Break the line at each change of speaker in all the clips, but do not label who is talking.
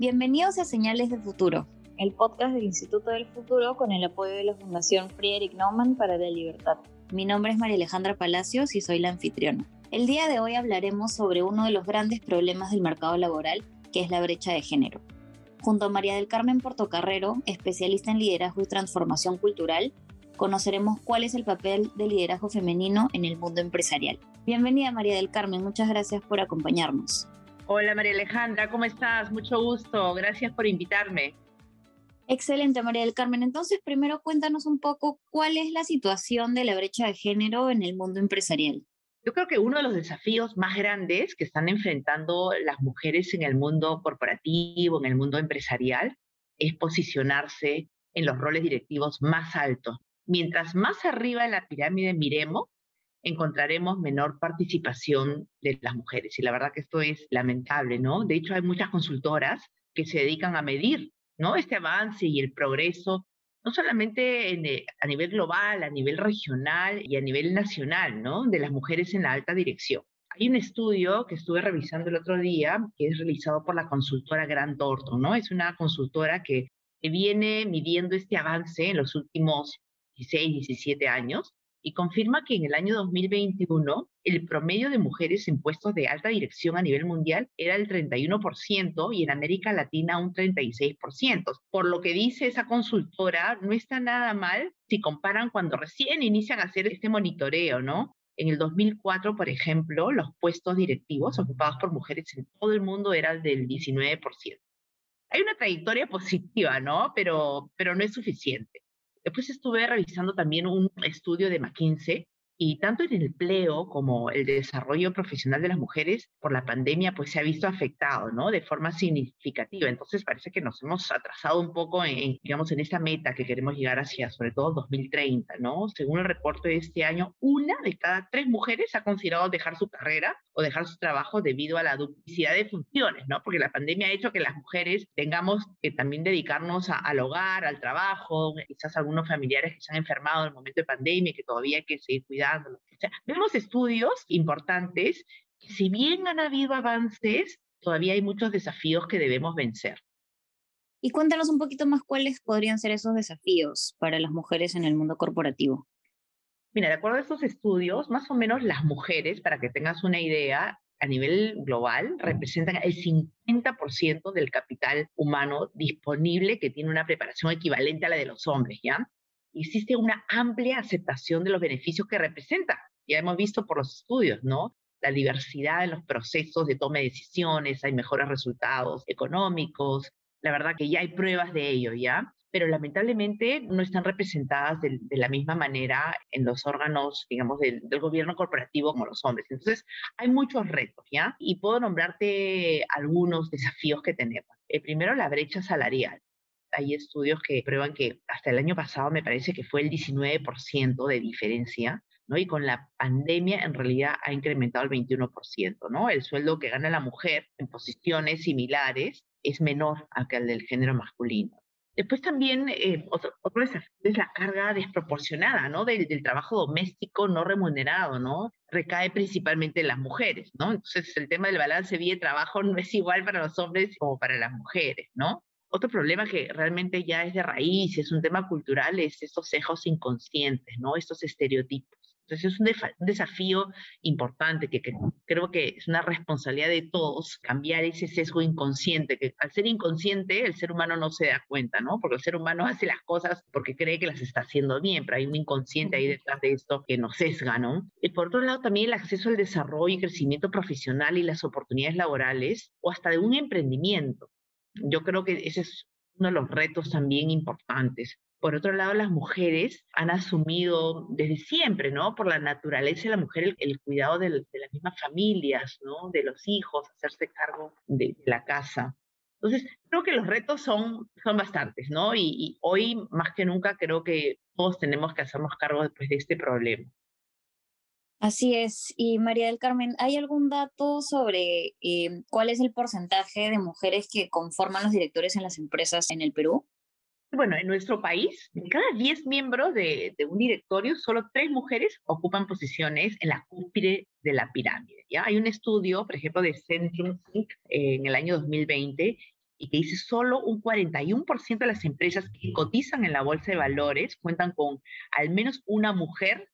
Bienvenidos a Señales de Futuro, el podcast del Instituto del Futuro con el apoyo de la Fundación Friedrich Naumann para la Libertad. Mi nombre es María Alejandra Palacios y soy la anfitriona. El día de hoy hablaremos sobre uno de los grandes problemas del mercado laboral, que es la brecha de género. Junto a María del Carmen Portocarrero, especialista en liderazgo y transformación cultural, conoceremos cuál es el papel del liderazgo femenino en el mundo empresarial. Bienvenida María del Carmen, muchas gracias por acompañarnos.
Hola María Alejandra, ¿cómo estás? Mucho gusto, gracias por invitarme.
Excelente, María del Carmen. Entonces, primero cuéntanos un poco cuál es la situación de la brecha de género en el mundo empresarial.
Yo creo que uno de los desafíos más grandes que están enfrentando las mujeres en el mundo corporativo, en el mundo empresarial, es posicionarse en los roles directivos más altos. Mientras más arriba en la pirámide miremos, encontraremos menor participación de las mujeres. Y la verdad que esto es lamentable, ¿no? De hecho, hay muchas consultoras que se dedican a medir, ¿no? Este avance y el progreso, no solamente eh, a nivel global, a nivel regional y a nivel nacional, ¿no? De las mujeres en la alta dirección. Hay un estudio que estuve revisando el otro día que es realizado por la consultora Grant Thornton, ¿no? Es una consultora que viene midiendo este avance en los últimos 16, 17 años y confirma que en el año 2021 el promedio de mujeres en puestos de alta dirección a nivel mundial era el 31% y en América Latina un 36%. Por lo que dice esa consultora, no está nada mal si comparan cuando recién inician a hacer este monitoreo, ¿no? En el 2004, por ejemplo, los puestos directivos ocupados por mujeres en todo el mundo eran del 19%. Hay una trayectoria positiva, ¿no? Pero, pero no es suficiente. Después estuve revisando también un estudio de McKinsey y tanto en el empleo como el desarrollo profesional de las mujeres por la pandemia pues se ha visto afectado, ¿no? De forma significativa. Entonces parece que nos hemos atrasado un poco en, digamos, en esa meta que queremos llegar hacia, sobre todo 2030, ¿no? Según el reporte de este año, una de cada tres mujeres ha considerado dejar su carrera o dejar su trabajo debido a la duplicidad de funciones, ¿no? Porque la pandemia ha hecho que las mujeres tengamos que también dedicarnos al hogar, al trabajo, quizás algunos familiares que se han enfermado en el momento de pandemia y que todavía hay que seguir cuidando vemos estudios importantes que si bien han habido avances, todavía hay muchos desafíos que debemos vencer.
Y cuéntanos un poquito más cuáles podrían ser esos desafíos para las mujeres en el mundo corporativo.
Mira, de acuerdo a estos estudios, más o menos las mujeres, para que tengas una idea, a nivel global representan el 50% del capital humano disponible que tiene una preparación equivalente a la de los hombres, ¿ya? Existe una amplia aceptación de los beneficios que representa. Ya hemos visto por los estudios, ¿no? La diversidad en los procesos de toma de decisiones, hay mejores resultados económicos, la verdad que ya hay pruebas de ello, ¿ya? Pero lamentablemente no están representadas de, la misma manera en los órganos, digamos, del, del, gobierno corporativo como los hombres. Entonces, hay muchos retos, ¿ya? Y puedo nombrarte algunos desafíos que tenemos. El primero, la brecha salarial hay estudios que prueban que hasta el año pasado me parece que fue el 19% de diferencia, ¿no? Y con la pandemia en realidad ha incrementado el 21%, ¿no? El sueldo que gana la mujer en posiciones similares es menor al que el del género masculino. Después también eh, otro, desafío es la carga desproporcionada, ¿no? Del, del, trabajo doméstico no remunerado, ¿no? Recae principalmente en las mujeres, ¿no? Entonces el tema del balance vida-trabajo no es igual para los hombres como para las mujeres, ¿no? Otro problema que realmente ya es de raíz, es un tema cultural, es estos sesgos inconscientes, ¿no? Estos estereotipos. Entonces es un, desafío importante que, creo que es una responsabilidad de todos cambiar ese sesgo inconsciente, que al ser inconsciente el ser humano no se da cuenta, ¿no? Porque el ser humano hace las cosas porque cree que las está haciendo bien, pero hay un inconsciente ahí detrás de esto que nos sesga, ¿no? Y por otro lado también el acceso al desarrollo y crecimiento profesional y las oportunidades laborales o hasta de un emprendimiento yo creo que ese es uno de los retos también importantes. Por otro lado, las mujeres han asumido desde siempre, ¿no? Por la naturaleza de la mujer, el, cuidado de, las mismas familias, ¿no? De los hijos, hacerse cargo de, la casa. Entonces, creo que los retos son, son bastantes, ¿no? Y, y, hoy, más que nunca, creo que todos tenemos que hacernos cargo después de este problema.
Así es. Y María del Carmen, ¿hay algún dato sobre eh, cuál es el porcentaje de mujeres que conforman los directores en las empresas en el Perú?
Bueno, en nuestro país, de cada 10 miembros de, un directorio, solo 3 mujeres ocupan posiciones en la cúspide de la pirámide. ¿ya? Hay un estudio, por ejemplo, de Centrum Sync en el año 2020 y que dice solo un 41% de las empresas que cotizan en la bolsa de valores cuentan con al menos una mujer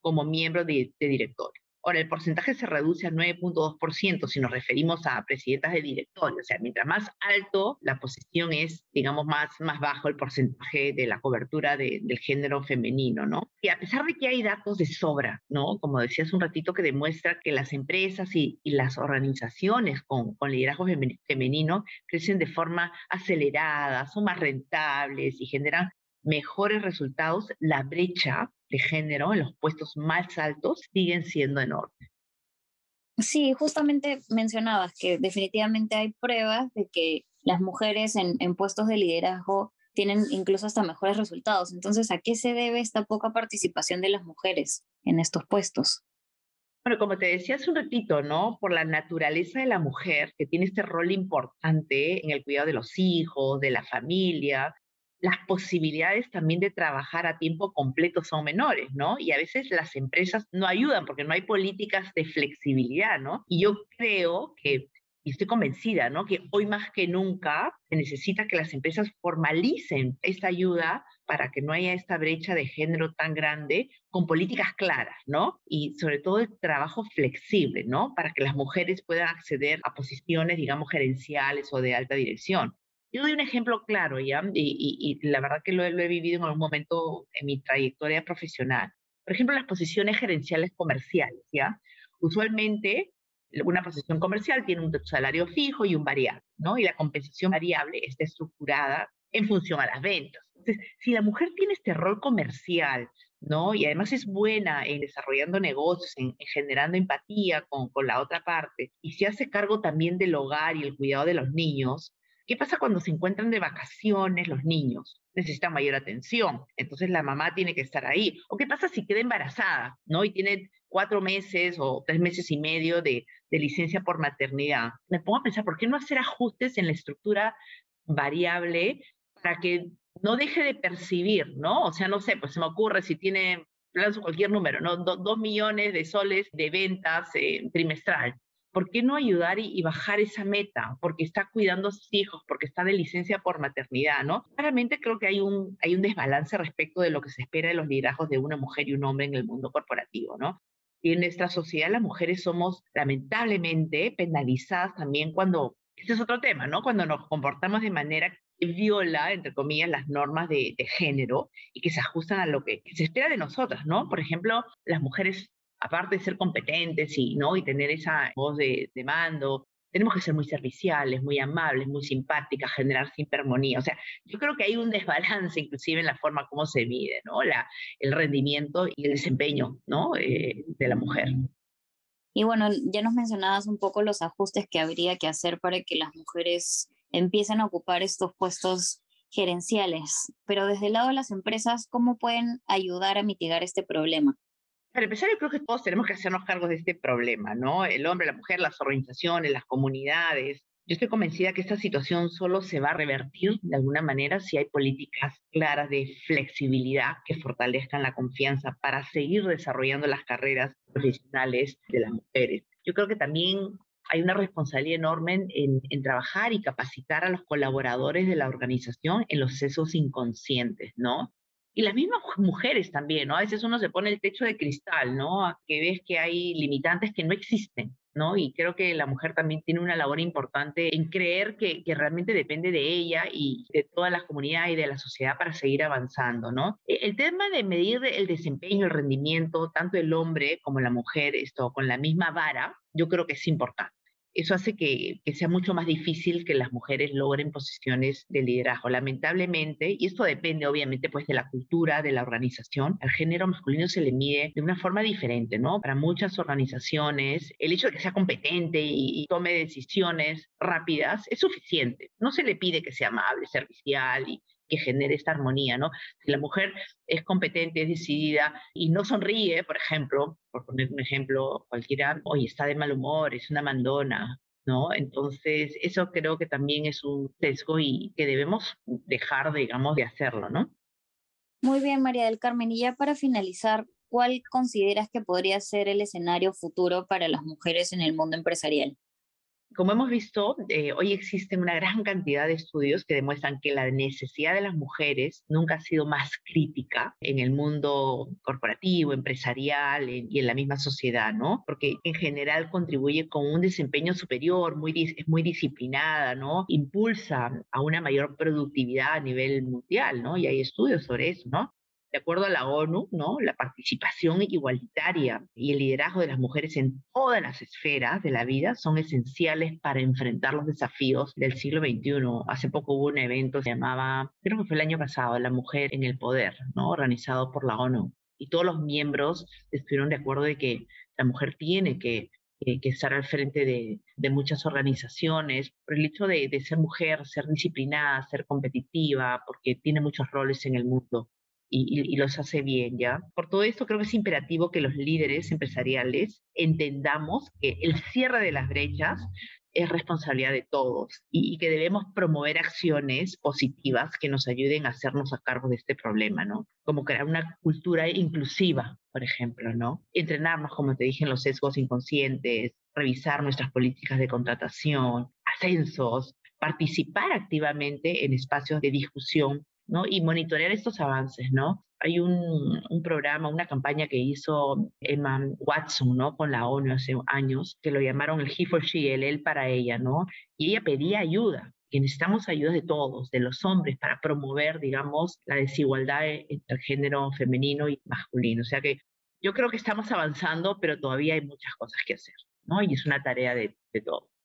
como miembro de, de directorio. Ahora, el porcentaje se reduce a 9.2% si nos referimos a presidentas de directorio. O sea, mientras más alto la posición es, digamos, más, más bajo el porcentaje de la cobertura del género femenino, ¿no? Y a pesar de que hay datos de sobra, ¿no? Como decías un ratito, que demuestra que las empresas y, y las organizaciones con, con liderazgo femenino crecen de forma acelerada, son más rentables y generan mejores resultados, la brecha de género en los puestos más altos siguen siendo enormes.
Sí, justamente mencionabas que definitivamente hay pruebas de que las mujeres en, en, puestos de liderazgo tienen incluso hasta mejores resultados. Entonces, ¿a qué se debe esta poca participación de las mujeres en estos puestos?
Bueno, como te decía hace un ratito, ¿no? Por la naturaleza de la mujer, que tiene este rol importante en el cuidado de los hijos, de la familia, las posibilidades también de trabajar a tiempo completo son menores, ¿no? Y a veces las empresas no ayudan porque no hay políticas de flexibilidad, ¿no? Y yo creo que, y estoy convencida, ¿no? Que hoy más que nunca se necesita que las empresas formalicen esta ayuda para que no haya esta brecha de género tan grande con políticas claras, ¿no? Y sobre todo el trabajo flexible, ¿no? Para que las mujeres puedan acceder a posiciones, digamos, gerenciales o de alta dirección. Yo doy un ejemplo claro, ¿ya? Y, la verdad que lo, he vivido en algún momento en mi trayectoria profesional. Por ejemplo, las posiciones gerenciales comerciales, ¿ya? Usualmente, una posición comercial tiene un salario fijo y un variable, ¿no? Y la compensación variable está estructurada en función a las ventas. Entonces, si la mujer tiene este rol comercial, ¿no? Y además es buena en desarrollando negocios, en, en generando empatía con, con, la otra parte, y se hace cargo también del hogar y el cuidado de los niños, ¿Qué pasa cuando se encuentran de vacaciones los niños? Necesitan mayor atención, entonces la mamá tiene que estar ahí. ¿O qué pasa si queda embarazada, ¿no? Y tiene cuatro meses o tres meses y medio de, de licencia por maternidad. Me pongo a pensar, ¿por qué no hacer ajustes en la estructura variable para que no deje de percibir, ¿no? O sea, no sé, pues se me ocurre si tiene, lanzo cualquier número, ¿no? dos millones de soles de ventas eh, trimestral. ¿Por qué no ayudar y, bajar esa meta? Porque está cuidando a sus hijos, porque está de licencia por maternidad, ¿no? Claramente creo que hay un, desbalance respecto de lo que se espera de los liderazgos de una mujer y un hombre en el mundo corporativo, ¿no? Y en nuestra sociedad las mujeres somos lamentablemente penalizadas también cuando, este es otro tema, ¿no? Cuando nos comportamos de manera que viola, entre comillas, las normas de, género y que se ajustan a lo que se espera de nosotras, ¿no? Por ejemplo, las mujeres aparte de ser competentes y, ¿no? y tener esa voz de, mando, tenemos que ser muy serviciales, muy amables, muy simpáticas, generar hipermonía. O sea, yo creo que hay un desbalance inclusive en la forma como se mide, ¿no? La, el rendimiento y el desempeño, ¿no? Eh, de la mujer.
Y bueno, ya nos mencionabas un poco los ajustes que habría que hacer para que las mujeres empiecen a ocupar estos puestos gerenciales, pero desde el lado de las empresas, ¿cómo pueden ayudar a mitigar este problema?
Para empezar, yo creo que todos tenemos que hacernos cargo de este problema, ¿no? El hombre, la mujer, las organizaciones, las comunidades. Yo estoy convencida que esta situación solo se va a revertir de alguna manera si hay políticas claras de flexibilidad que fortalezcan la confianza para seguir desarrollando las carreras profesionales de las mujeres. Yo creo que también hay una responsabilidad enorme en, en, trabajar y capacitar a los colaboradores de la organización en los sesos inconscientes, ¿no? Y las mismas mujeres también, ¿no? A veces uno se pone el techo de cristal, ¿no? Que ves que hay limitantes que no existen, ¿no? Y creo que la mujer también tiene una labor importante en creer que, que realmente depende de ella y de toda la comunidad y de la sociedad para seguir avanzando, ¿no? E, el tema de medir el desempeño, el rendimiento, tanto el hombre como la mujer, esto con la misma vara, yo creo que es importante eso hace que, sea mucho más difícil que las mujeres logren posiciones de liderazgo. Lamentablemente, y esto depende obviamente pues de la cultura, de la organización, al género masculino se le mide de una forma diferente, ¿no? Para muchas organizaciones, el hecho de que sea competente y, y tome decisiones rápidas es suficiente. No se le pide que sea amable, servicial y, que genere esta armonía, ¿no? Si la mujer es competente, es decidida y no sonríe, por ejemplo, por poner un ejemplo cualquiera, hoy está de mal humor, es una mandona, ¿no? Entonces, eso creo que también es un sesgo y que debemos dejar, digamos, de hacerlo, ¿no?
Muy bien, María del Carmen. Y ya para finalizar, ¿cuál consideras que podría ser el escenario futuro para las mujeres en el mundo empresarial?
Como hemos visto, eh, hoy existen una gran cantidad de estudios que demuestran que la necesidad de las mujeres nunca ha sido más crítica en el mundo corporativo, empresarial y en la misma sociedad, ¿no? Porque en general contribuye con un desempeño superior, muy, es muy disciplinada, ¿no? Impulsa a una mayor productividad a nivel mundial, ¿no? Y hay estudios sobre eso, ¿no? De acuerdo a la ONU, ¿no? la participación igualitaria y el liderazgo de las mujeres en todas las esferas de la vida son esenciales para enfrentar los desafíos del siglo XXI. Hace poco hubo un evento que se llamaba, creo que fue el año pasado, La Mujer en el Poder, ¿no? organizado por la ONU. Y todos los miembros estuvieron de acuerdo de que la mujer tiene que que estar al frente de, muchas organizaciones, por el hecho de, ser mujer, ser disciplinada, ser competitiva, porque tiene muchos roles en el mundo y, los hace bien, ¿ya? Por todo esto creo que es imperativo que los líderes empresariales entendamos que el cierre de las brechas es responsabilidad de todos y, que debemos promover acciones positivas que nos ayuden a hacernos a cargo de este problema, ¿no? Como crear una cultura inclusiva, por ejemplo, ¿no? Entrenarnos, como te dije, en los sesgos inconscientes, revisar nuestras políticas de contratación, ascensos, participar activamente en espacios de discusión ¿no? Y monitorear estos avances, ¿no? Hay un, un, programa, una campaña que hizo Emma Watson, ¿no? Con la ONU hace años, que lo llamaron el He for She, el él para ella, ¿no? Y ella pedía ayuda, que necesitamos ayuda de todos, de los hombres, para promover, digamos, la desigualdad e, entre el género femenino y masculino. O sea que yo creo que estamos avanzando, pero todavía hay muchas cosas que hacer, ¿no? Y es una tarea de, de todos.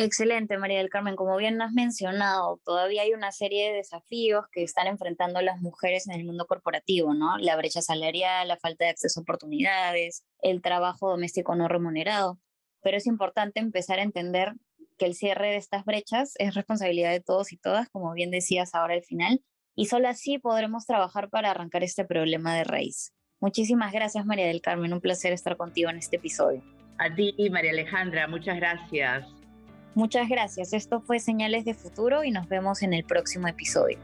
Excelente, María del Carmen. Como bien has mencionado, todavía hay una serie de desafíos que están enfrentando las mujeres en el mundo corporativo, ¿no? La brecha salarial, la falta de acceso a oportunidades, el trabajo doméstico no remunerado. Pero es importante empezar a entender que el cierre de estas brechas es responsabilidad de todos y todas, como bien decías ahora al final, y solo así podremos trabajar para arrancar este problema de raíz. Muchísimas gracias, María del Carmen. Un placer estar contigo en este episodio.
A ti, María Alejandra, muchas gracias.
Muchas gracias. Esto fue Señales de Futuro y nos vemos en el próximo episodio.